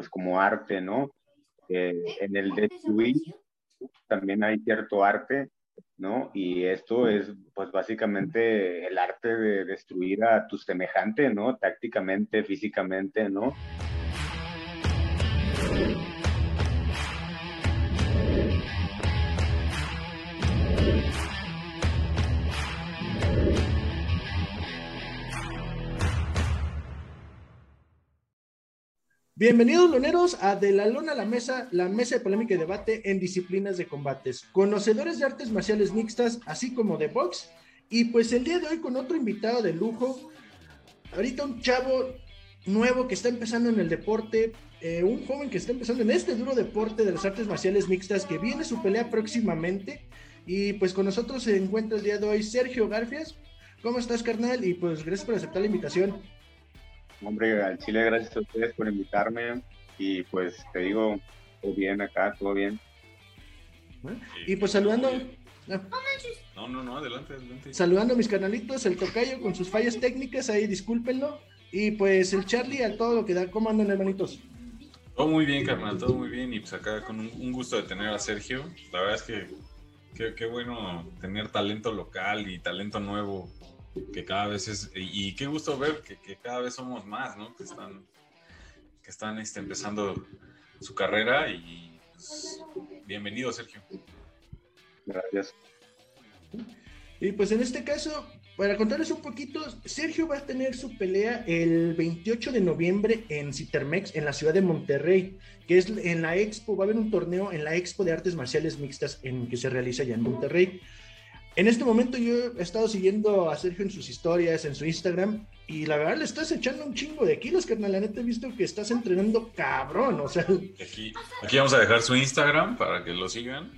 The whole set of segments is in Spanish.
pues como arte, ¿no? Eh, en el destruir también hay cierto arte, ¿no? Y esto es, pues básicamente el arte de destruir a tu semejante, ¿no? Tácticamente, físicamente, ¿no? Bienvenidos, loneros, a De la Lona a la Mesa, la mesa de polémica y debate en disciplinas de combates. Conocedores de artes marciales mixtas, así como de box. Y pues el día de hoy con otro invitado de lujo. Ahorita un chavo nuevo que está empezando en el deporte, eh, un joven que está empezando en este duro deporte de las artes marciales mixtas, que viene su pelea próximamente. Y pues con nosotros se encuentra el día de hoy Sergio Garfias. ¿Cómo estás, carnal? Y pues gracias por aceptar la invitación. Hombre, al Chile, gracias a ustedes por invitarme y pues te digo, todo bien acá, todo bien. Y pues saludando. No, no, no, adelante, adelante. Saludando a mis canalitos, el tocayo con sus fallas técnicas, ahí discúlpenlo. Y pues el Charlie a todo lo que da. ¿Cómo andan, hermanitos? Todo muy bien, carnal, todo muy bien. Y pues acá con un, gusto de tener a Sergio. La verdad es que qué bueno tener talento local y talento nuevo que cada vez es, y, qué gusto ver que, cada vez somos más, ¿no? Que están, que están este, empezando su carrera y pues, bienvenido, Sergio. Gracias. Y pues en este caso, para contarles un poquito, Sergio va a tener su pelea el 28 de noviembre en Citermex, en la ciudad de Monterrey, que es en la Expo, va a haber un torneo en la Expo de Artes Marciales Mixtas en que se realiza ya en Monterrey. En este momento yo he estado siguiendo a Sergio en sus historias, en su Instagram, y la verdad le estás echando un chingo de kilos, carnal. La neta he visto que estás entrenando cabrón, o sea. Aquí, aquí vamos a dejar su Instagram para que lo sigan,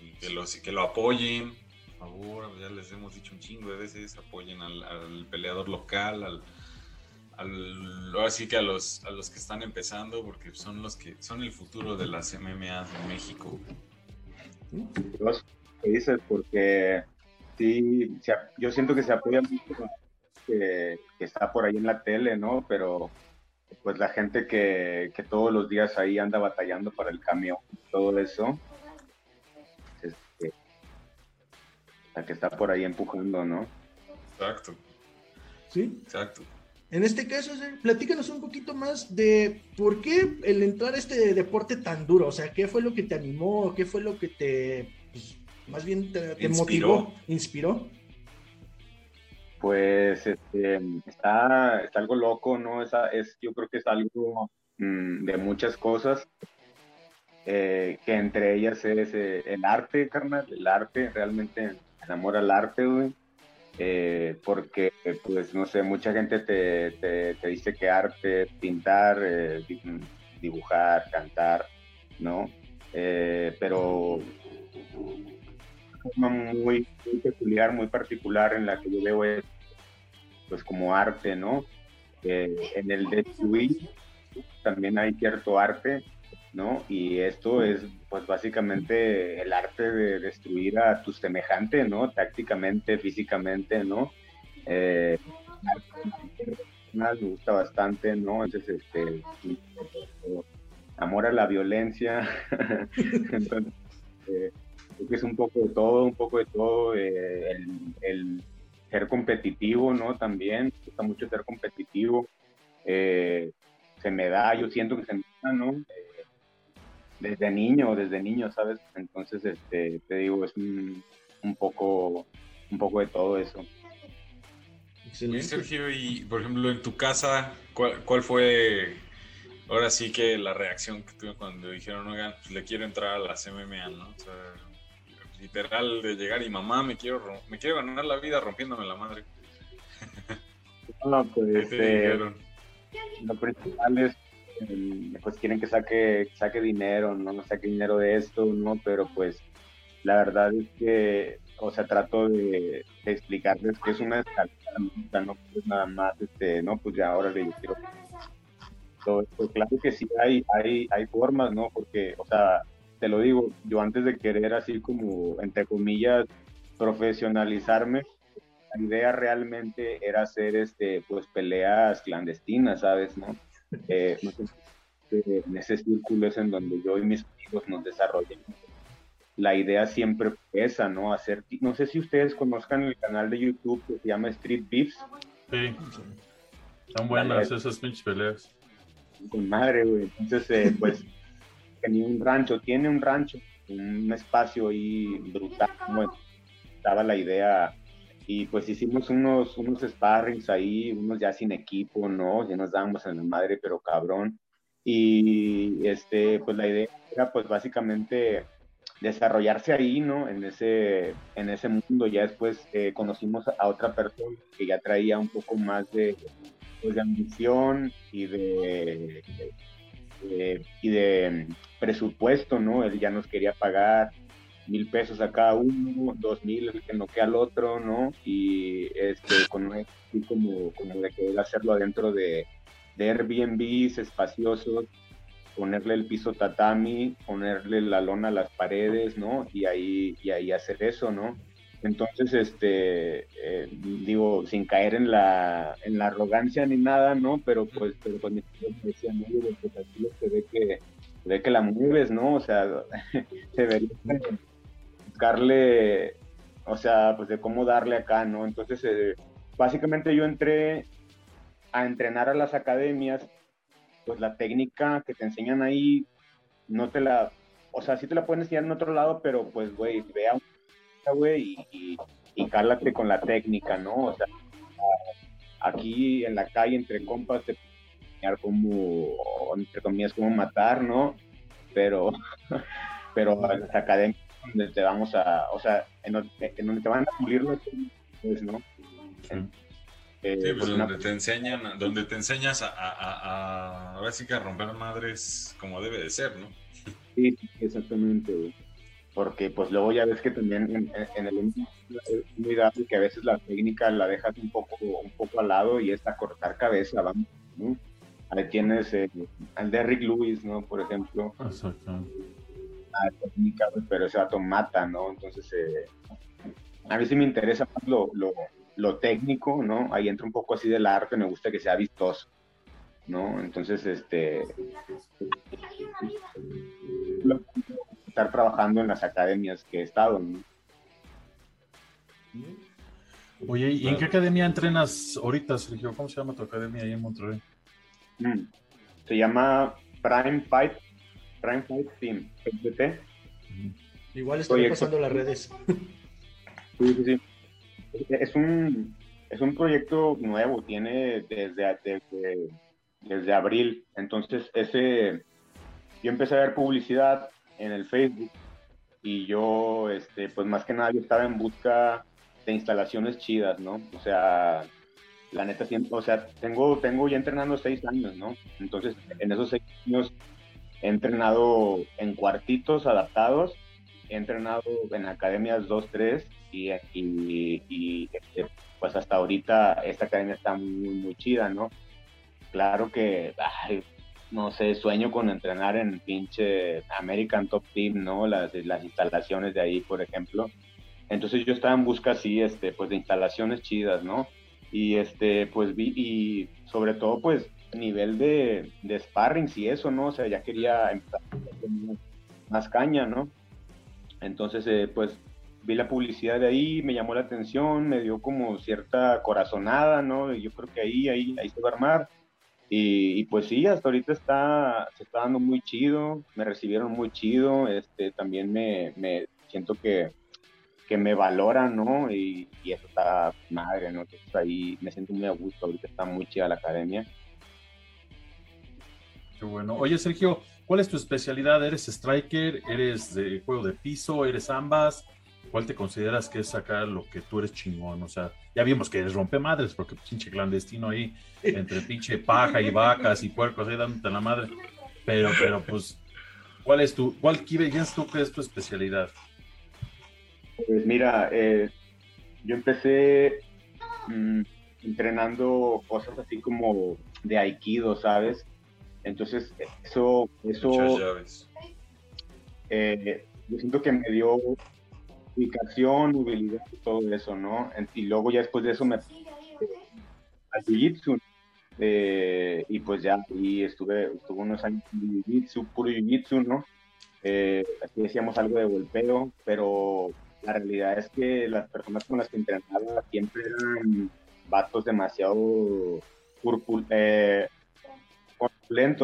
y que lo, que lo apoyen. Por favor, ya les hemos dicho un chingo de veces, apoyen al, peleador local, al, ahora sí que a los, a los que están empezando, porque son los que son el futuro de las MMA de México dices, porque sí, yo siento que se apoya mucho que, está por ahí en la tele, ¿no? Pero pues la gente que, todos los días ahí anda batallando para el camión, todo eso, este, la que está por ahí empujando, ¿no? Exacto. Sí. Exacto. En este caso, platícanos un poquito más de por qué el entrar a este deporte tan duro, o sea, qué fue lo que te animó, qué fue lo que te pues, más bien te, motivó, inspiró. Pues este, está, está algo loco, ¿no? Esa, es, yo creo que es algo mm, de muchas cosas, eh, que entre ellas es eh, el arte, carnal, el arte, realmente enamora al arte, güey. Eh, porque, pues, no sé, mucha gente te, te, dice que arte, pintar, dibujar, cantar, ¿no? pero muy, peculiar, muy particular en la que yo veo es, pues como arte, ¿no? en el destruir también hay cierto arte, ¿no? Y esto es, pues básicamente el arte de destruir a tu semejante, ¿no? Tácticamente, físicamente, ¿no? Eh, me gusta bastante, ¿no? Entonces, este, amor a la violencia. Entonces, eh, que es un poco de todo, un poco de todo, eh, el, ser competitivo, ¿no? También, me gusta mucho ser competitivo. Eh, se me da, yo siento que se me da, ¿no? Eh, desde niño, desde niño, ¿sabes? Entonces, este, te digo, es un, poco, un poco de todo eso. Sergio, y por ejemplo, en tu casa, ¿cuál, cuál fue ahora sí que la reacción que tuve cuando dijeron, oigan, pues le quiero entrar a las MMA, ¿no? O sea, literal de llegar y mamá, me quiero, me quiero ganar la vida rompiéndome la madre. No, pues este, lo principal es, pues quieren que saque, saque dinero, no, no saque dinero de esto, ¿no? Pero pues la verdad es que, o sea, trato de, explicarles que es una escalada, no pues nada más, este, no, pues ya ahora le quiero pues claro que sí hay, hay, hay formas, ¿no? Porque, o sea, te lo digo, yo antes de querer así como, entre comillas, profesionalizarme, la idea realmente era hacer este, pues peleas clandestinas, ¿sabes? ¿no? Eh, ese, en ese círculo es en donde yo y mis amigos nos desarrollamos. La idea siempre fue esa, ¿no? Hacer, no sé si ustedes conozcan el canal de YouTube que se llama Street Beefs. Sí, están buenas esas pinches peleas. Con madre, güey. Entonces, eh, pues, tenía un rancho, tiene un rancho, un espacio ahí brutal, como estaba la idea y pues hicimos unos, unos sparrings ahí, unos ya sin equipo, ¿no? Ya nos dábamos en la madre, pero cabrón. Y este, pues la idea era pues básicamente desarrollarse ahí, ¿no? En ese, en ese mundo. Ya después eh, conocimos a otra persona que ya traía un poco más de, pues, de ambición y de, y de presupuesto, ¿no? Él ya nos quería pagar mil pesos a cada uno, dos mil el que no queda al otro, ¿no? Y este, con así como, como de querer hacerlo adentro de, de espaciosos, ponerle el piso tatami, ponerle la lona a las paredes, ¿no? Y ahí, y ahí hacer eso, ¿no? Entonces, este, eh, digo, sin caer en la, en la arrogancia ni nada, ¿no? Pero pues, pero pues me decía, no, pues aquí se ve que, se ve que la mueves, ¿no? O sea, se vería buscarle, o sea, pues de cómo darle acá, ¿no? Entonces, eh, básicamente yo entré a entrenar a las academias, pues la técnica que te enseñan ahí, no te la, o sea, sí te la pueden enseñar en otro lado, pero pues, güey, vea, güey, y, y, cálate con la técnica, ¿no? O sea, aquí en la calle, entre compas, te enseñar cómo, entre comillas, cómo matar, ¿no? Pero, pero las academias donde te vamos a, o sea, en, donde te van a pulir los pues, ¿no? Eh, sí, pues, donde te enseñan, donde te enseñas a, a, a, a, romper madres como debe de ser, ¿no? Sí, exactamente, Porque pues luego ya ves que también en, en el es muy dado que a veces la técnica la dejas un poco, un poco al lado y es a cortar cabeza, vamos, ¿no? Ahí tienes eh, al Derrick Lewis, ¿no? Por ejemplo. Exacto técnica, pero ese dato mata, ¿no? Entonces, eh, a mí sí me interesa más lo, lo, lo, técnico, ¿no? Ahí entra un poco así del arte, me gusta que sea vistoso, ¿no? Entonces, este... Estar trabajando en las academias que he estado, ¿no? Oye, ¿y en qué academia entrenas ahorita, Sergio? ¿Cómo se llama tu academia ahí en Monterrey? Mm, se llama Prime Fight Prime Fight Team, Igual estoy pasando las redes. Sí, sí, sí. Es un, es un proyecto nuevo, tiene desde, desde, desde abril. Entonces, ese, yo empecé a ver publicidad en el Facebook y yo, este, pues más que nada, yo estaba en busca de instalaciones chidas, ¿no? O sea, la neta, o sea, tengo, tengo ya entrenando seis años, ¿no? Entonces, en esos seis años He entrenado en cuartitos adaptados, he entrenado en academias 2, 3 y, y, este, pues hasta ahorita esta academia está muy, muy chida, ¿no? Claro que, no sé, sueño con entrenar en pinche American Top Team, ¿no? Las, las instalaciones de ahí, por ejemplo. Entonces yo estaba en busca así, este, pues de instalaciones chidas, ¿no? Y este, pues vi, y sobre todo, pues nivel de, de sparrings y eso, ¿no? O sea, ya quería más caña, ¿no? Entonces, eh, pues vi la publicidad de ahí, me llamó la atención, me dio como cierta corazonada, ¿no? Y yo creo que ahí, ahí, ahí se va a armar. Y, pues sí, hasta ahorita está, se está dando muy chido, me recibieron muy chido, este, también me, me siento que, que me valoran, ¿no? Y, y, eso está madre, ¿no? Ahí me siento muy a gusto, ahorita está muy chida la academia. Qué bueno. Oye, Sergio, ¿cuál es tu especialidad? ¿Eres striker? ¿Eres de juego de piso? ¿Eres ambas? ¿Cuál te consideras que es sacar lo que tú eres chingón? O sea, ya vimos que eres rompemadres, porque pinche clandestino ahí, entre pinche paja y vacas y puercos ahí dándote la madre. Pero, pero, pues, ¿cuál es tu, cuál tú que es tu especialidad? Pues mira, eh, yo empecé mm, entrenando cosas así como de aikido, ¿sabes? Entonces, eso, eso eh, yo siento que me dio ubicación, movilidad y todo eso, ¿no? Y luego ya después de eso me al jiu-jitsu. Eh, y pues ya y estuve, estuve unos años en jiu-jitsu, puro jiu-jitsu, ¿no? Eh, aquí decíamos algo de golpeo, pero la realidad es que las personas con las que entrenaba siempre eran vatos demasiado eh,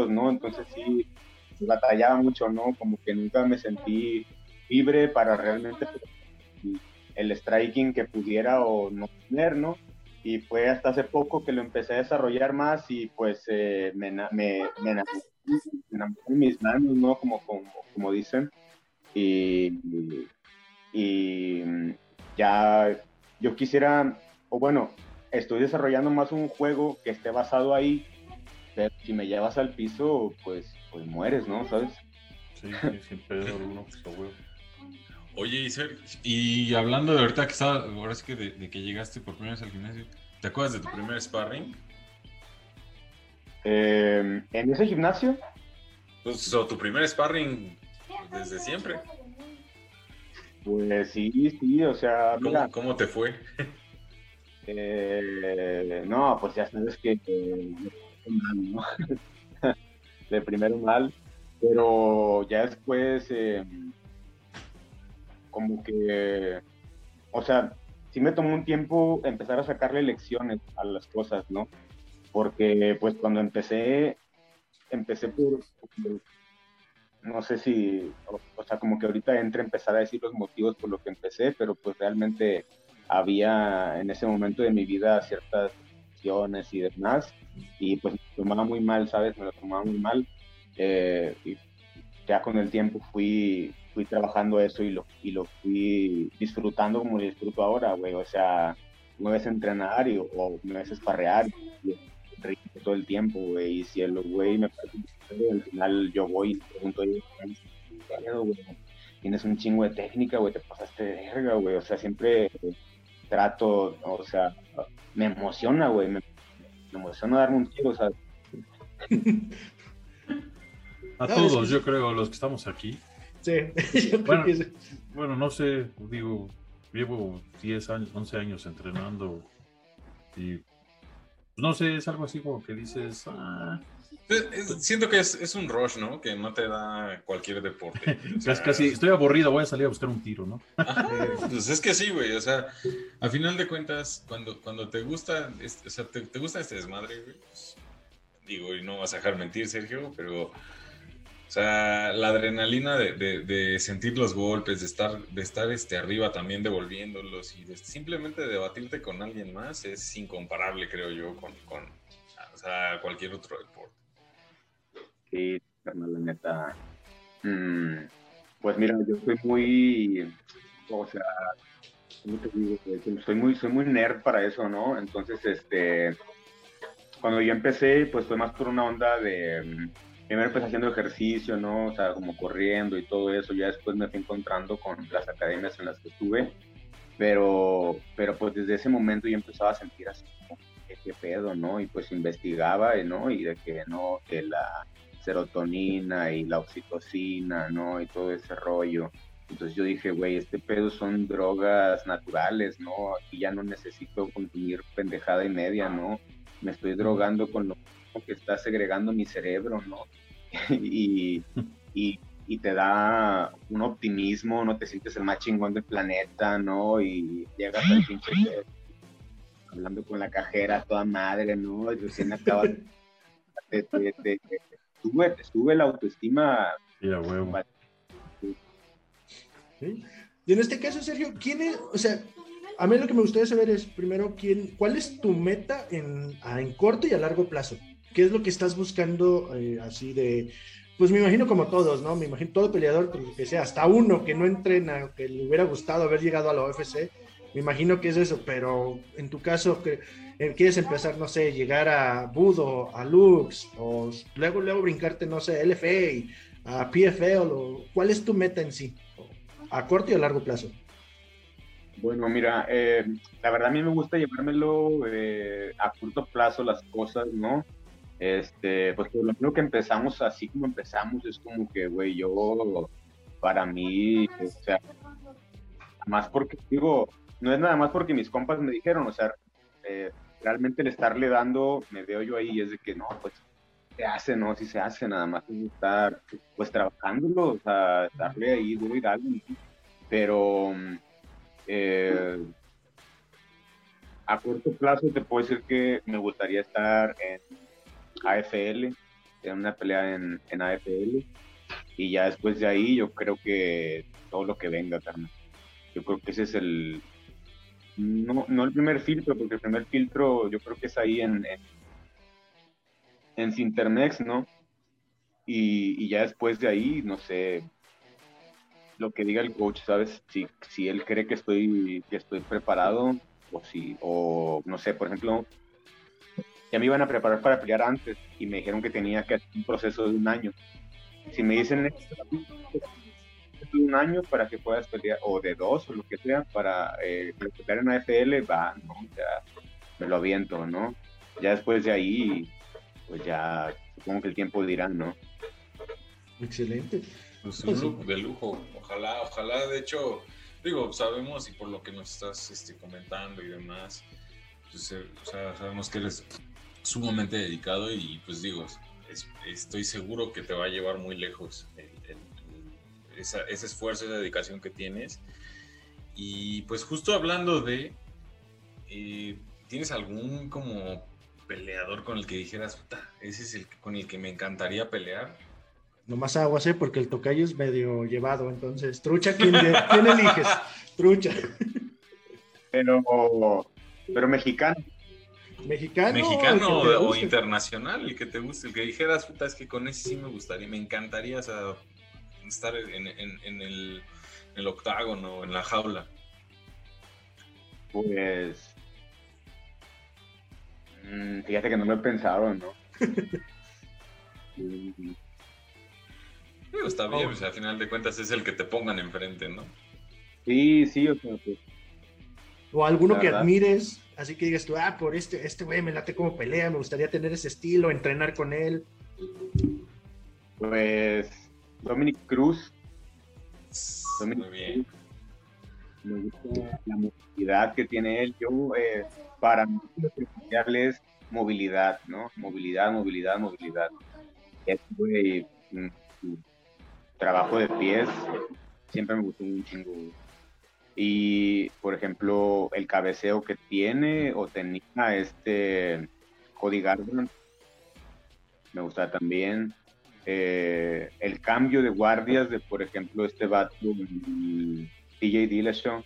¿no? Entonces sí, batallaba mucho, ¿no? Como que nunca me sentí libre para realmente el striking que pudiera o no tener, ¿no? Y fue hasta hace poco que lo empecé a desarrollar más y pues eh, me, me, me, enamoré en mis manos, ¿no? Como, como, como dicen. Y, y ya yo quisiera, o bueno, estoy desarrollando más un juego que esté basado ahí, pero si me llevas al piso, pues, pues mueres, ¿no? ¿Sabes? Sí, sin pedo alguno, Oye, y hablando de ahorita que estaba, ahora es que de, que llegaste por primera vez al gimnasio, ¿te acuerdas de tu primer sparring? Em, ¿En ese gimnasio? Pues, o tu primer sparring desde siempre. Pues sí, sí, o sea. ¿Cómo, te fue? Eh, no, pues ya sabes que, ¿no? de primero mal, pero ya después, em, como que, o sea, sí me tomó un tiempo empezar a sacarle lecciones a las cosas, ¿no? Porque pues cuando empecé, empecé por, no sé si, o, sea, como que ahorita entre empezar a decir los motivos por lo que empecé, pero pues realmente había en ese momento de mi vida ciertas acciones y demás, y pues me tomaba muy mal, ¿sabes? Me lo tomaba muy mal. Eh, y ya con el tiempo fui, fui trabajando eso y lo, y lo fui disfrutando como lo disfruto ahora, güey. O sea, me ves entrenar y, o me ves esparrear y, todo el tiempo, güey. Y si el güey me parece al final yo voy y pregunto, tienes un chingo de técnica, güey, te pasaste de verga, güey. O sea, siempre trato, o sea, me emociona, güey. Me, emociona darme un tiro, o sea. A todos, yo creo, los que estamos aquí. Sí, bueno, bueno, no sé, digo, llevo 10 años, 11 años entrenando y no sé, es algo así como que dices, ah, Siento que es, un rush, ¿no? Que no te da cualquier deporte. es casi, estoy aburrido, voy a salir a buscar un tiro, ¿no? pues es que sí, güey. O sea, a final de cuentas, cuando, cuando te gusta, o sea, te, gusta este desmadre, güey, pues, digo, y no vas a dejar mentir, Sergio, pero, o sea, la adrenalina de, sentir los golpes, de estar, de estar este, arriba también devolviéndolos y de simplemente debatirte con alguien más es incomparable, creo yo, con, con o sea, cualquier otro deporte. Sí, la neta. Mm, pues mira, yo soy muy, o sea, ¿cómo te digo? Soy muy, soy muy nerd para eso, ¿no? Entonces, este, cuando yo empecé, pues fue más por una onda de, primero empecé haciendo ejercicio, ¿no? O sea, como corriendo y todo eso, ya después me fui encontrando con las academias en las que estuve, pero, pero pues desde ese momento yo empezaba a sentir así como, ¿qué, pedo, no? Y pues investigaba, ¿no? Y de que no, que la serotonina y la oxitocina, ¿no? Y todo ese rollo. Entonces yo dije, güey, este pedo son drogas naturales, ¿no? Aquí ya no necesito consumir pendejada y media, ¿no? Me estoy drogando con lo está segregando mi cerebro, ¿no? y, y, y, te da un optimismo, no te sientes el más chingón del planeta, ¿no? Y llegas al pinche hablando con la cajera toda madre, ¿no? Y recién acabas de, de, sube, sube la autoestima. Y en este caso, Sergio, ¿quién es, o sea, a mí lo que me gustaría saber es, primero, ¿quién, ¿cuál es tu meta en, en corto y a largo plazo? ¿Qué es lo que estás buscando eh, así de, pues me imagino como todos, ¿no? Me imagino todo peleador, que sea, hasta uno que no entrena, que le hubiera gustado haber llegado a la UFC, me imagino que es eso, pero en tu caso, que eh, quieres empezar, no sé, llegar a Budo, a Lux, o luego, luego brincarte, no sé, LFA, a PFL, o, ¿cuál es tu meta en sí? ¿A corto y a largo plazo? Bueno, mira, eh, la verdad a mí me gusta llevármelo a corto plazo las cosas, ¿no? Este, pues lo primero que empezamos así como empezamos es como que, güey, yo, para mí, o sea, más porque digo, no es nada más porque mis compas me dijeron, o sea, eh, realmente el estarle dando, me veo yo ahí es de que no, pues se hace, ¿no? Si se hace, nada más es estar, pues trabajándolo, o sea, darle ahí duro y darle, pero eh, a corto plazo te puedo decir que me gustaría estar en AFL, en una pelea en, en AFL, y ya después de ahí yo creo que todo lo que venga, carnal. Yo creo que ese es el, no, no el primer filtro, porque el primer filtro yo creo que es ahí en, en, en ¿no? Y, y, ya después de ahí, no sé, lo que diga el coach, ¿sabes? Si, si él cree que estoy, que estoy preparado, o si, o no sé, por ejemplo, ya me iban a preparar para pelear antes y me dijeron que tenía que hacer un proceso de un año. Si me dicen de un año para que puedas pelear, o de dos, o lo que sea, para eh, pelear en AFL, va, ¿no? Ya me lo aviento, ¿no? Ya después de ahí, pues ya supongo que el tiempo dirá, ¿no? Excelente. Pues un look de lujo, ojalá, ojalá, de hecho, digo, sabemos y por lo que nos estás este, comentando y demás, pues, eh, o sea, sabemos que eres sumamente dedicado y pues digo, estoy seguro que te va a llevar muy lejos ese esfuerzo, esa dedicación que tienes. Y pues justo hablando de, eh, ¿tienes algún como peleador con el que dijeras, puta, ese es el con el que me encantaría pelear? Nomás aguas, ¿eh? porque el tocayo es medio llevado, entonces, trucha, ¿quién, ¿quién eliges? Trucha. Pero, pero mexicano. ¿Mexicano? ¿Mexicano o, internacional? El que te guste, el que dijeras, puta, es que con ese sí me gustaría, me encantaría, o sea, estar en, el, el, octágono, en la jaula? Pues. Mm, fíjate que no lo he pensado, ¿no? está bien, o sea, al final de cuentas es el que te pongan enfrente, ¿no? Sí, sí, o sea, pues, O alguno que admires, así que digas tú, ah, por este, este güey me late como pelea, me gustaría tener ese estilo, entrenar con él. Pues Dominic Cruz. Dominic Muy bien. Me gusta la movilidad que tiene él. Yo, eh, para mí, lo que es movilidad, ¿no? Movilidad, movilidad, movilidad. Este trabajo de pies siempre me gustó un chingo. Y, por ejemplo, el cabeceo que tiene o tenía este Cody Gardner, me gusta también. Eh, el cambio de guardias de, por ejemplo, este vato, TJ Dillashaw,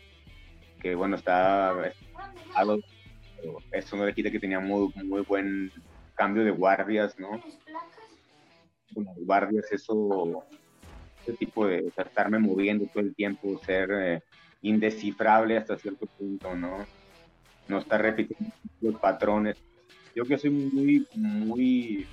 que bueno, está, no le quita que tenía muy, muy buen cambio de guardias, ¿no? guardias, eso, ese tipo de estarme moviendo todo el tiempo, ser eh, indescifrable hasta cierto punto, ¿no? No estar repitiendo los patrones. Yo que soy muy, muy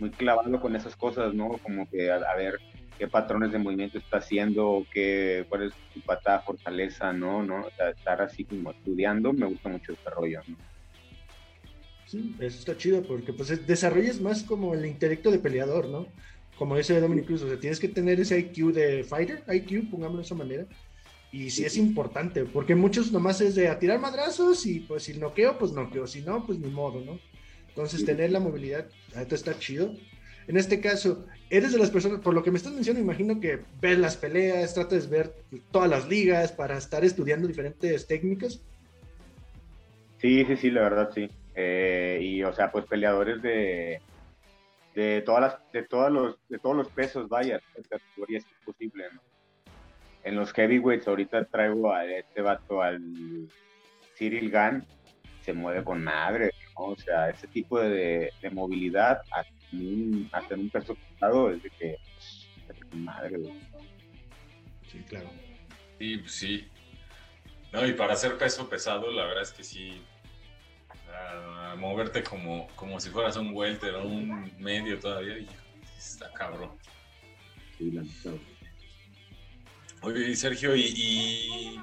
muy clavado con esas cosas, ¿no? Como que a, ver qué patrones de movimiento está haciendo, qué, cuál es su patada fortaleza, ¿no? ¿no? estar así como estudiando, me gusta mucho este rollo, ¿no? Sí, eso está chido porque pues desarrollas más como el intelecto de peleador, ¿no? Como dice Dominic Cruz, o sea, tienes que tener ese IQ de fighter, IQ, pongámoslo de esa manera. Y sí, es importante, porque muchos nomás es de a tirar madrazos y pues si noqueo, pues noqueo, si no, pues ni modo, ¿no? Entonces, tener la movilidad, esto está chido. En este caso, eres de las personas, por lo que me estás mencionando, imagino que ves las peleas, tratas de ver todas las ligas para estar estudiando diferentes técnicas. Sí, sí, sí, la verdad sí. Eh, y o sea, pues peleadores de, de todas las, de todos los, de todos los pesos, vaya, categorías es posible, ¿no? En los heavyweights ahorita traigo a este vato al Cyril Gann, se mueve con madre, o sea, ese tipo de, movilidad a tener un peso pesado es de que, madre, Sí, claro. Sí, pues sí. No, y para hacer peso pesado, la verdad es que sí, moverte como, como si fueras un welter o un medio todavía, y está cabrón. Sí, la Oye, Sergio, y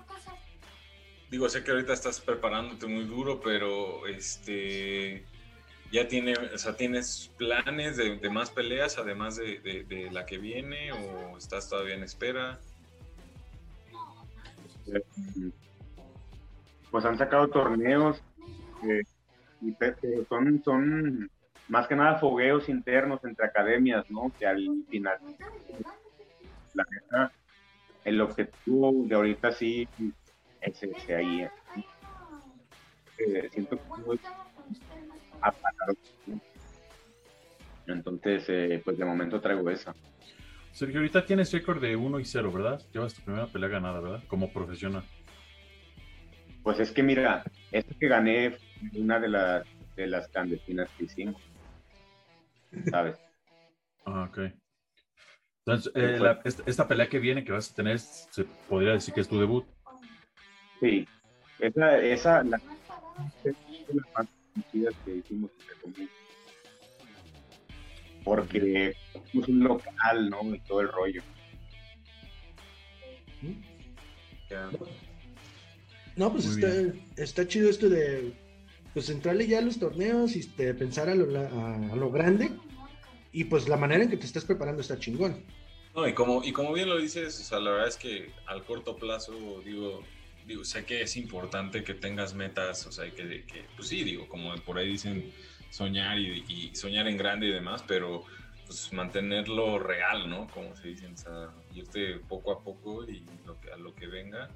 digo, sé que ahorita estás preparándote muy duro, pero este ya tiene, o sea, tienes planes de, más peleas además de, la que viene o estás todavía en espera. Pues han sacado torneos. y son, son más que nada fogueos internos entre academias, ¿no? Que al final, la verdad, el objetivo de ahorita sí es ese ahí. ¿eh? Eh, siento que es Entonces, eh, pues de momento traigo esa. Sergio, ahorita tienes récord de 1 y 0, ¿verdad? Llevas tu primera pelea ganada, ¿verdad? Como profesional. Pues es que mira, esto que gané una de las de las clandestinas que hicimos. ¿Sabes? Ah, ok. Entonces, eh, esta, pelea que viene, que vas a tener, se podría decir que es tu debut. Sí, esa, esa la, es las más conocidas que hicimos porque es un local, ¿no? Y todo el rollo. No, pues está, está, chido esto de pues entrarle ya a los torneos y de pensar a lo, a, lo, grande. Y pues la manera en que te estás preparando está chingón. No, y como, y como bien lo dices, o sea, la verdad es que al corto plazo, digo, sé que es importante que tengas metas, o sea, que, pues sí, digo, como por ahí dicen, soñar y, soñar en grande y demás, pero pues mantenerlo real, ¿no? Como se dice, o sea, irte poco a poco y lo que, a lo que venga.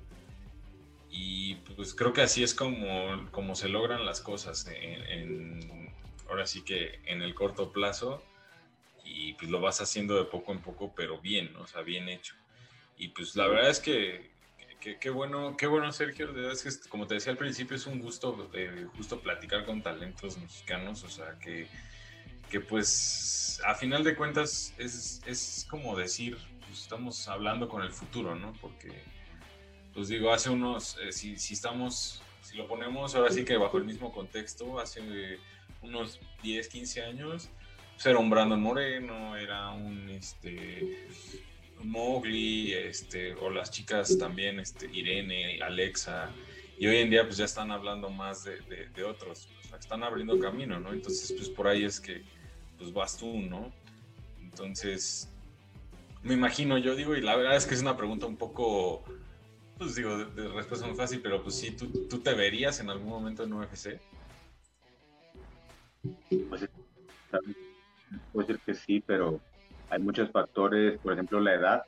Y pues creo que así es como, como se logran las cosas, ahora sí que en el corto plazo, y pues lo vas haciendo de poco en poco, pero bien, ¿no? o sea, bien hecho. Y pues la verdad es que qué, bueno, qué bueno, Sergio. es que, como te decía al principio, es un gusto eh, justo platicar con talentos mexicanos. O sea, que, que pues a final de cuentas es, es como decir, pues, estamos hablando con el futuro, ¿no? Porque, pues digo, hace unos, eh, si, si estamos, si lo ponemos ahora sí que bajo el mismo contexto, hace unos 10, 15 años, pues era un Brandon Moreno, era un, este, Mowgli, este, o las chicas también, este, Irene, Alexa, y hoy en día pues ya están hablando más de, de, otros, están abriendo camino, ¿no? Entonces pues por ahí es que pues vas tú, ¿no? Entonces, me imagino, yo digo, y la verdad es que es una pregunta un poco, pues digo, de, respuesta muy fácil, pero pues sí, ¿tú, ¿tú, te verías en algún momento en UFC? Pues, puede ser que sí, pero hay muchos factores, por ejemplo, la edad.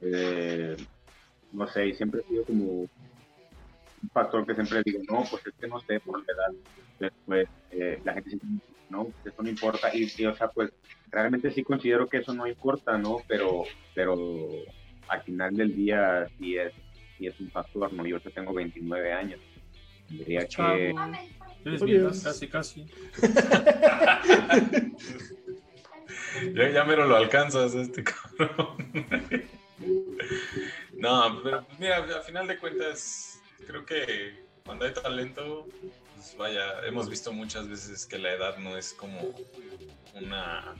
Eh, no sé, y siempre ha sido como un factor que siempre digo, no, pues es que no sé por la edad. Después, eh, la gente siempre dice, no, eso no importa. Y, o sea, pues realmente sí considero que eso no importa, ¿no? Pero, pero al final del día sí es, sí es un factor, ¿no? Yo tengo 29 años. Diría que... Eres casi, casi. ya, ya mero lo alcanzas, este cabrón. no, pero pues mira, a final de cuentas, creo que cuando hay talento, pues vaya, hemos visto muchas veces que la edad no es como una,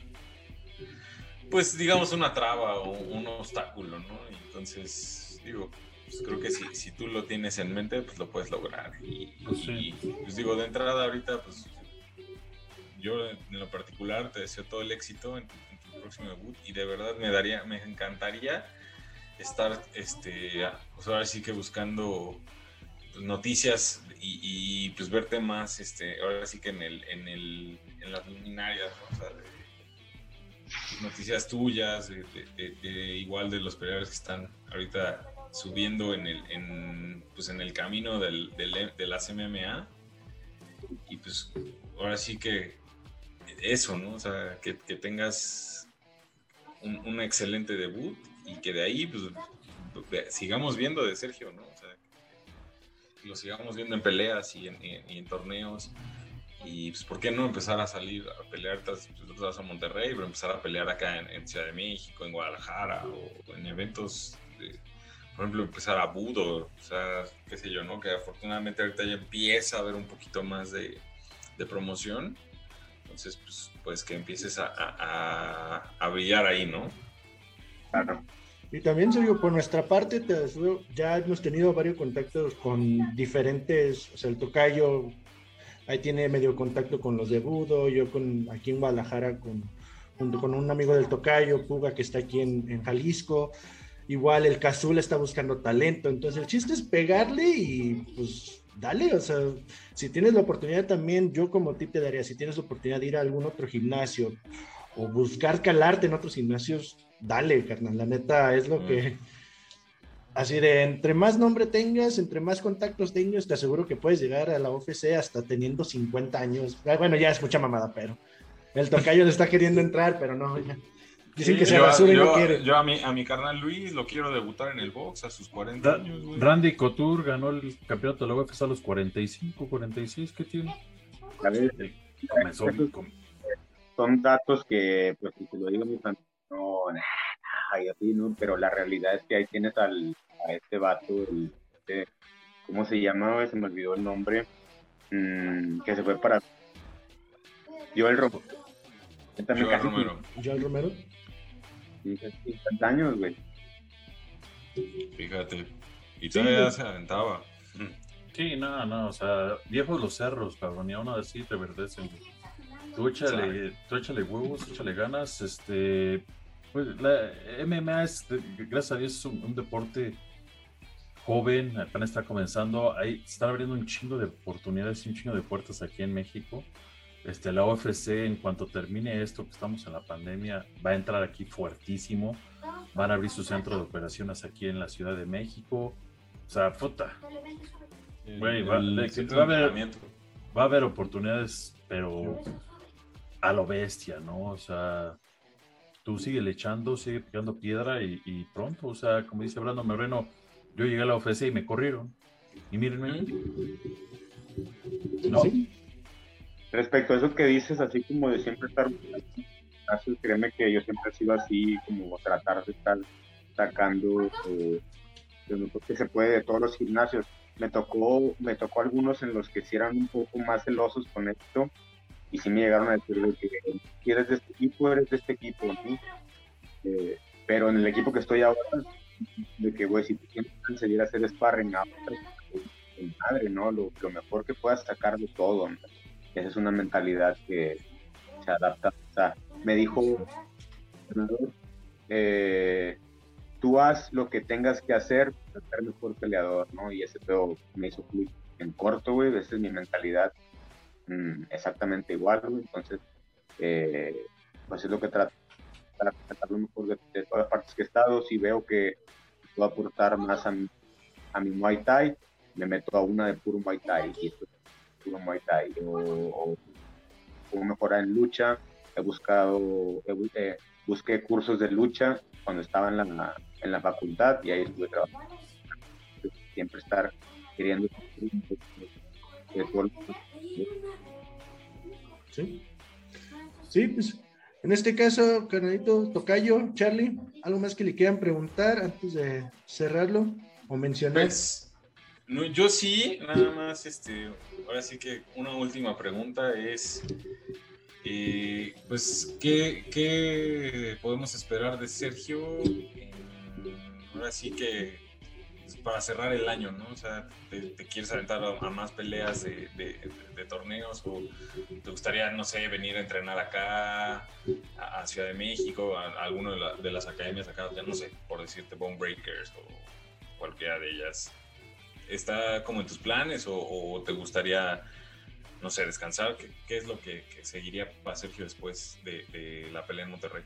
pues digamos una traba o un obstáculo, ¿no? Entonces, digo, pues creo que si, si tú lo tienes en mente, pues lo puedes lograr. Y, pues, pues digo, de entrada ahorita, pues yo en lo particular te deseo todo el éxito en tu, próximo debut. Y de verdad me daría, me encantaría estar, este, pues ahora sí que buscando pues, noticias y, pues verte más, este, ahora sí que en el, en el, en las luminarias, o sea, pues, noticias tuyas, de, igual de los peleadores que están ahorita subiendo en el, en, pues en el camino del, del, de las MMA y pues ahora sí que eso, ¿no? O sea, que, tengas un, excelente debut y que de ahí pues, sigamos viendo de Sergio, ¿no? O sea, que lo sigamos viendo en peleas y en, torneos. Y pues, ¿por qué no empezar a salir a pelear? Pues, tú vas a Monterrey, pero empezar a pelear acá en, Ciudad de México, en Guadalajara o, en eventos, por ejemplo, empezar a Budo, o sea, qué sé yo, ¿no? Que afortunadamente ahorita ya empieza a haber un poquito más de, de promoción entonces, pues, pues que empieces a, a, brillar ahí, ¿no? Claro. Y también, Sergio, por nuestra parte, te ya hemos tenido varios contactos con diferentes, o sea, el tocayo, ahí tiene medio contacto con los de Budo, yo con aquí en Guadalajara con, junto con un amigo del tocayo, Puga, que está aquí en, en Jalisco, igual el Cazul está buscando talento, entonces el chiste es pegarle y pues dale, o sea, si tienes la oportunidad también, yo como tip te daría, si tienes la oportunidad de ir a algún otro gimnasio o buscar calarte en otros gimnasios, dale, carnal, la neta es lo mm. que... Así de, entre más nombre tengas, entre más contactos tengas, te aseguro que puedes llegar a la OFC hasta teniendo 50 años. Ah, bueno, ya es mucha mamada, pero el tocayo le está queriendo entrar, pero no, ya. Dicen que se basura y no quiere. Yo a mi, a mi carnal Luis lo quiero debutar en el box a sus 40 años. Randy Couture ganó el campeonato de la UFC a los 45, 46, ¿qué tiene? Comenzó, son datos que, pues, si te lo digo, no, así, ¿no? Pero la realidad es que ahí tienes al, a este vato, el, este, ¿cómo se llama? Se me olvidó el nombre, mm, que se fue para... Joel Romero. Joel Romero. Joel Romero. 50 años, güey. Fíjate. Y todavía se aventaba. Sí, no, no, o sea, viejos los cerros, cabrón, y aún así te verdecen. Tú échale, tú échale huevos, échale ganas, este, pues la MMA es, gracias a Dios, es un, deporte joven, apenas está comenzando, ahí están abriendo un chingo de oportunidades y un chingo de puertas aquí en México. Este, la OFC, en cuanto termine esto, que estamos en la pandemia, va a entrar aquí fuertísimo. Van a abrir su centro de operaciones aquí en la Ciudad de México. O sea, puta. va, a haber, oportunidades, pero a lo bestia, ¿no? O sea, tú sigue echando, sigue picando piedra y, pronto, o sea, como dice Brando Moreno, yo llegué a la OFC y me corrieron. Y mírenme. ¿No? Respecto a eso que dices, así como de siempre estar créeme que yo siempre he sido así, como tratar de estar sacando eh, lo que se puede de todos los gimnasios. Me tocó, me tocó algunos en los que sí eran un poco más celosos con esto y sí me llegaron a decir que si eres de este equipo, eres de este equipo, eh, pero en el equipo que estoy ahora, de que, güey, si tú quieres seguir a hacer sparring, pues, madre, ¿no? Lo, lo, mejor que puedas sacar de todo, esa es una mentalidad que se adapta. O sea, me dijo, eh, tú haz lo que tengas que hacer para ser mejor peleador, ¿no? Y ese pedo me hizo clic en corto, güey, esa es mi mentalidad mm, exactamente igual, güey. Entonces, eh, pues es lo que trato, para sacar lo mejor de, todas las partes que he estado. Si veo que puedo aportar más a mi, a mi Muay Thai, me meto a una de puro Muay Thai. Y esto Muay Thai o, o, mejorar en lucha. He buscado, eh, busqué cursos de lucha cuando estaba en la, en la facultad y ahí estuve trabajando. Siempre estar queriendo. Sí. Sí, pues en este caso, carnalito Tocayo, Charlie, ¿algo más que le quieran preguntar antes de cerrarlo o mencionar? Pues, no, yo sí, nada más, este, ahora sí que una última pregunta es, eh, pues, ¿qué, podemos esperar de Sergio? ahora sí que pues, para cerrar el año, ¿no? O sea, ¿te, quieres aventar a, más peleas de, torneos o te gustaría, no sé, venir a entrenar acá, a, Ciudad de México, a, a alguna de, las academias acá, no sé, por decirte, Bone Breakers o cualquiera de ellas? Está como en tus planes o, te gustaría, no sé, descansar? ¿Qué, es lo que, seguiría para Sergio después de, la pelea en Monterrey?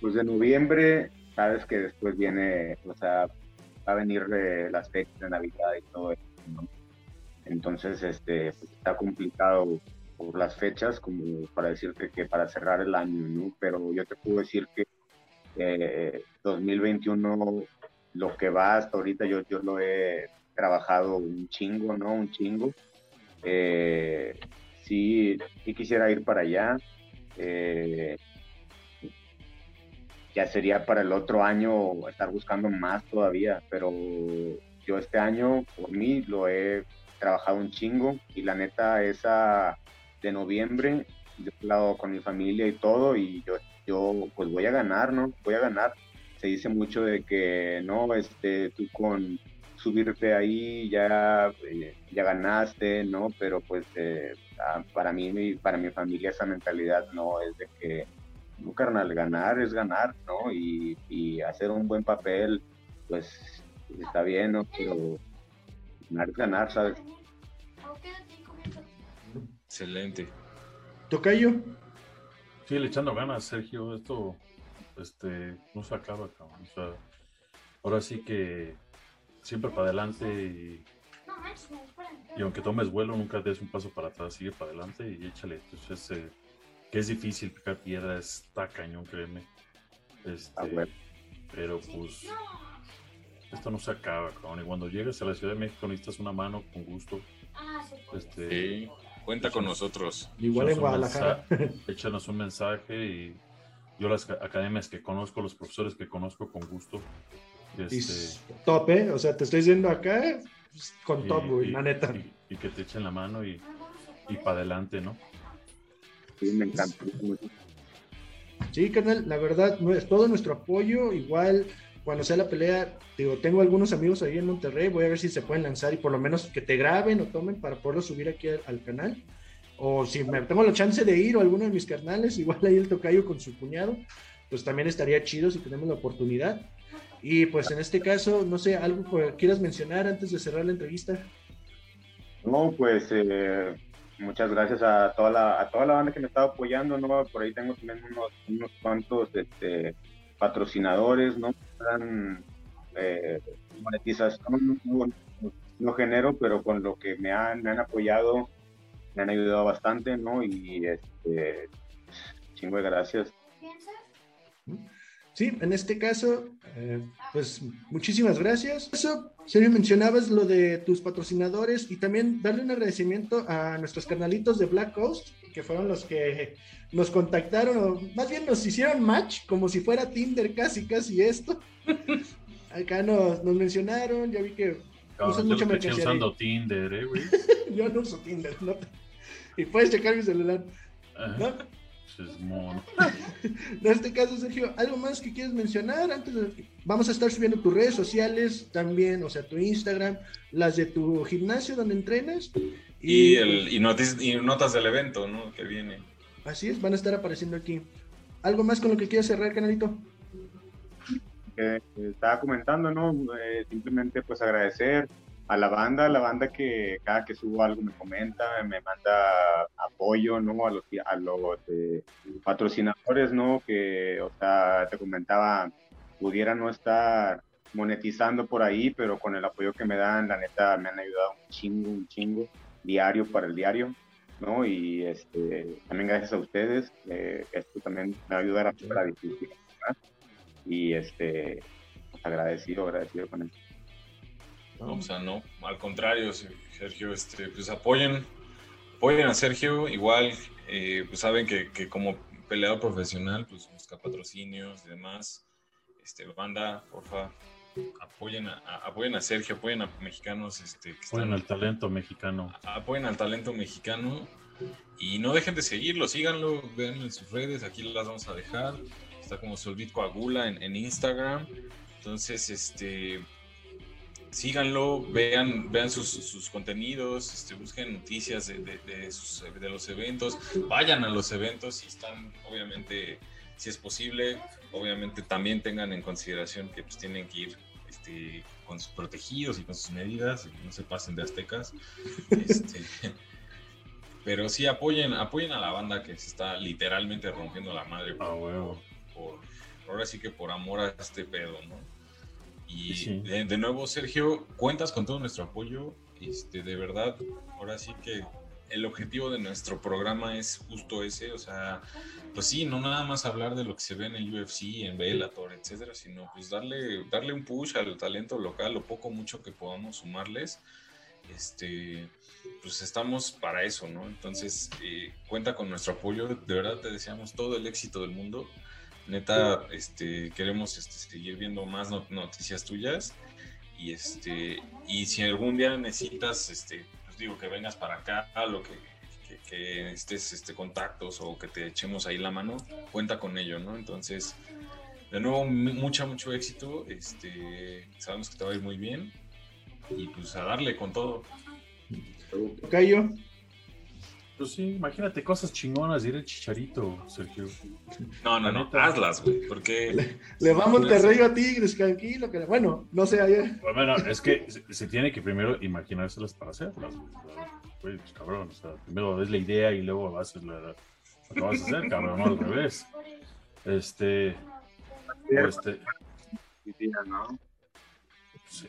Pues de noviembre, sabes que después viene, o sea, va a venir las fechas de Navidad y todo eso, Entonces, este, pues, está complicado por las fechas, como para decirte que para cerrar el año, ¿no? Pero yo te puedo decir que 2021 eh, lo que va hasta ahorita yo, yo lo he trabajado un chingo, ¿no? Un chingo. Eh, sí, quisiera ir para allá. Eh, ya sería para el otro año estar buscando más todavía, pero yo este año por mí lo he trabajado un chingo y la neta esa de noviembre yo he hablado con mi familia y todo y yo, yo pues voy a ganar, ¿no? Voy a ganar se dice mucho de que no, este, tú con subirte ahí ya, eh, ya ganaste, ¿no? Pero pues eh, ah, para mí, para mi familia esa mentalidad no es de que, no, carnal, ganar es ganar, ¿no? Y, y hacer un buen papel, pues está bien, ¿no? Pero ganar es ganar, ¿sabes? Excelente. Tocayo. Sigue echando ganas, Sergio. Esto este, no se acaba, cabrón. O sea, ahora sí que siempre para adelante y, y, aunque tomes vuelo, nunca des un paso para atrás, sigue para adelante y échale. Entonces, eh, que es difícil picar piedra, está cañón, créeme. Este, pero pues esto no se acaba, cabrón. Y cuando llegues a la Ciudad de México necesitas una mano con gusto. Este, sí, cuenta con nosotros. Igual en Guadalajara. échanos un mensaje y yo las academias que conozco, los profesores que conozco con gusto. Este, top, ¿eh? O sea, te estoy diciendo acá pues, con top, güey, la neta. Y, que te echen la mano y, y para adelante, ¿no? Sí, me encanta. Sí, canal, la verdad, es todo nuestro apoyo. Igual, cuando sea la pelea, digo, tengo algunos amigos ahí en Monterrey, voy a ver si se pueden lanzar y por lo menos que te graben o tomen para poderlo subir aquí al, canal. O si me tengo la chance de ir o alguno de mis carnales, igual ahí el tocayo con su cuñado, pues también estaría chido si tenemos la oportunidad. Y pues en este caso, no sé, algo que quieras mencionar antes de cerrar la entrevista. No, pues eh, muchas gracias a toda la, a toda la banda que me está apoyando, ¿no? Por ahí tengo también unos, unos cuantos este, patrocinadores, ¿no? Dan eh, monetización, no, genero, pero con lo que me han, me han apoyado, me han ayudado bastante, ¿no? Y este, chingo de gracias. Sí, en este caso, eh, pues muchísimas gracias. Eso, Sergio, mencionabas lo de tus patrocinadores y también darle un agradecimiento a nuestros canalitos de Black Coast, que fueron los que nos contactaron, o más bien nos hicieron match, como si fuera Tinder, casi, casi esto. Acá nos, nos mencionaron, ya vi que mucha mercancía. usando Tinder, eh, güey. yo no uso Tinder, no. Y puedes checar mi celular. ¿no? es mono. en este caso, Sergio, ¿algo más que quieres mencionar? Antes Vamos a estar subiendo tus redes sociales también, o sea, tu Instagram, las de tu gimnasio donde entrenas. Y, el, y, notas del evento, ¿no? Que viene. Así es, van a estar apareciendo aquí. ¿Algo más con lo que quieras cerrar, canalito? Estaba comentando, ¿no? Eh, simplemente pues agradecer a la banda, a la banda que cada que subo algo me comenta, me manda apoyo, ¿no? A los, a eh, patrocinadores, ¿no? Que, o sea, te comentaba, pudiera no estar monetizando por ahí, pero con el apoyo que me dan, la neta, me han ayudado un chingo, un chingo, diario para el diario, ¿no? Y este, también gracias a ustedes, eh, esto también me va a ayudar a, la difícil, Y este, agradecido, agradecido con esto. O sea, no, al contrario, Sergio, este, pues apoyen, apoyen a Sergio, igual, eh, pues saben que, que, como peleador profesional, pues busca patrocinios y demás. Este, banda, porfa, apoyen a, apoyen a Sergio, apoyen a mexicanos. Este, que apoyen al talento mexicano. apoyen al talento mexicano y no dejen de seguirlo, síganlo, vean en sus redes, aquí las vamos a dejar. Está como Solvit Coagula en, en Instagram. Entonces, este síganlo, vean, vean sus, contenidos, este, busquen noticias de, de, los eventos, vayan a los eventos si están, obviamente, si es posible, obviamente también tengan en consideración que pues, tienen que ir este, con sus protegidos y con sus medidas, no se pasen de aztecas. Este, pero sí apoyen, apoyen a la banda que se está literalmente rompiendo la madre por, por, ahora sí que por amor a este pedo, ¿no? Y de, nuevo, Sergio, cuentas con todo nuestro apoyo. Este, de verdad, ahora sí que el objetivo de nuestro programa es justo ese, o sea, pues sí, no nada más hablar de lo que se ve en el UFC, en Bellator, etcétera, sino pues darle, darle un push al talento local, lo poco mucho que podamos sumarles. Este, pues estamos para eso, ¿no? Entonces, eh, cuenta con nuestro apoyo, de verdad te deseamos todo el éxito del mundo Neta, este, queremos este, seguir viendo más noticias tuyas. Y este, y si algún día necesitas, este, pues digo que vengas para acá, lo que, que, estés este, contactos o que te echemos ahí la mano, cuenta con ello, ¿no? Entonces, de nuevo, mucha, mucho éxito. Este, sabemos que te va a ir muy bien. Y pues a darle con todo. Cayo. Pues sí, imagínate cosas chingonas, ir el chicharito, Sergio. No, no, no, hazlas, güey, porque... Le, va a Monterrey a Tigres, tranquilo, que bueno, no sé ayer. Bueno, es que se, tiene que primero imaginárselas para hacerlas, güey. Pues cabrón, o sea, primero es la idea y luego vas a hacer lo que vas a hacer, cabrón, no al revés. Este... O este... Sí.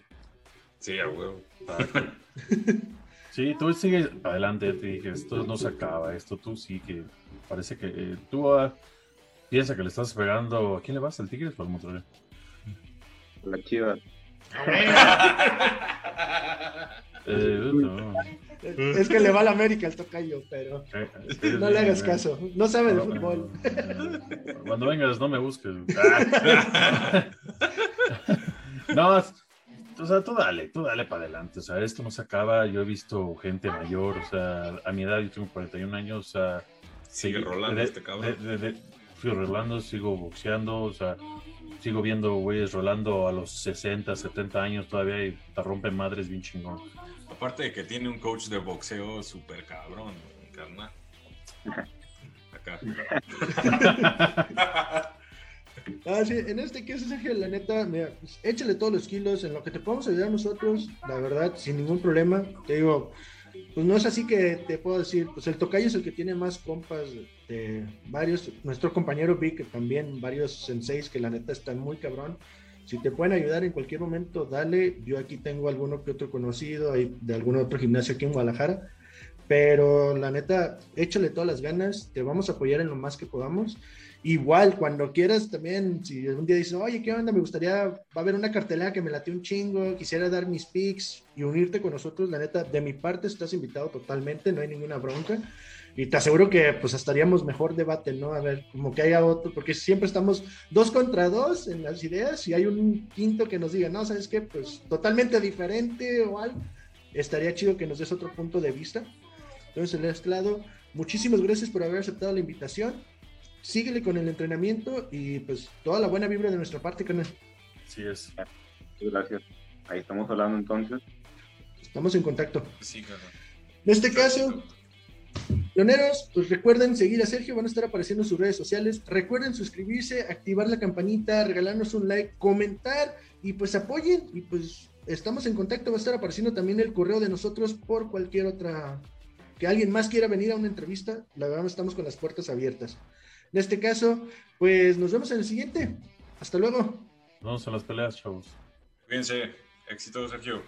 Sí, a huevo. Sí, tú sigues adelante, te dije, esto no se acaba, esto tú sí que parece que eh, tú uh, piensa que le estás pegando. ¿A quién le vas? ¿Al Tigres o al Monterrey? La Chivas. eh, no. Es que le va a la América el tocayo, pero eh, no le hagas caso. No sabe de fútbol. Cuando vengas, no me busques. no, o sea, tú dale, tú dale para adelante, o sea, esto no se acaba, yo he visto gente mayor, o sea, a mi edad, yo tengo 41 años, o sea... Sigue rolando este cabrón. sigo rolando, sigo boxeando, o sea, sigo viendo güeyes rolando a los 60, 70 años todavía y te rompen madres bien chingón. Aparte de que tiene un coach de boxeo súper cabrón, carnal. Acá. Ah, sí, en este caso, Sergio, la neta, mira, pues, échale todos los kilos en lo que te podemos ayudar nosotros, la verdad, sin ningún problema. Te digo, pues no es así que te puedo decir, pues el tocayo es el que tiene más compas de varios, nuestro compañero Vic, también varios senseis que la neta están muy cabrón. Si te pueden ayudar en cualquier momento, dale. Yo aquí tengo alguno que otro conocido de algún otro gimnasio aquí en Guadalajara. Pero la neta, échale todas las ganas, te vamos a apoyar en lo más que podamos. Igual, cuando quieras también, si un día dices, oye, ¿qué onda? Me gustaría, va a haber una cartelera que me late un chingo, quisiera dar mis pics y unirte con nosotros, la neta, de mi parte estás invitado totalmente, no hay ninguna bronca. Y te aseguro que pues estaríamos mejor debate, ¿no? A ver, como que haya otro, porque siempre estamos dos contra dos en las ideas y hay un quinto que nos diga, no, ¿sabes qué? Pues totalmente diferente o algo. Estaría chido que nos des otro punto de vista. Entonces, en este lado, muchísimas gracias por haber aceptado la invitación síguele con el entrenamiento y pues toda la buena vibra de nuestra parte, carnal. Sí es. Gracias. Ahí estamos hablando entonces. Estamos en contacto. Sí, claro. En este caso, pioneros, pues recuerden seguir a Sergio, van a estar apareciendo en sus redes sociales. Recuerden suscribirse, activar la campanita, regalarnos un like, comentar y pues apoyen y pues estamos en contacto. Va a estar apareciendo también el correo de nosotros por cualquier otra que alguien más quiera venir a una entrevista. La verdad, estamos con las puertas abiertas. En este caso, pues nos vemos en el siguiente. Hasta luego. Vamos a las peleas, chavos. Cuídense. Éxito, Sergio.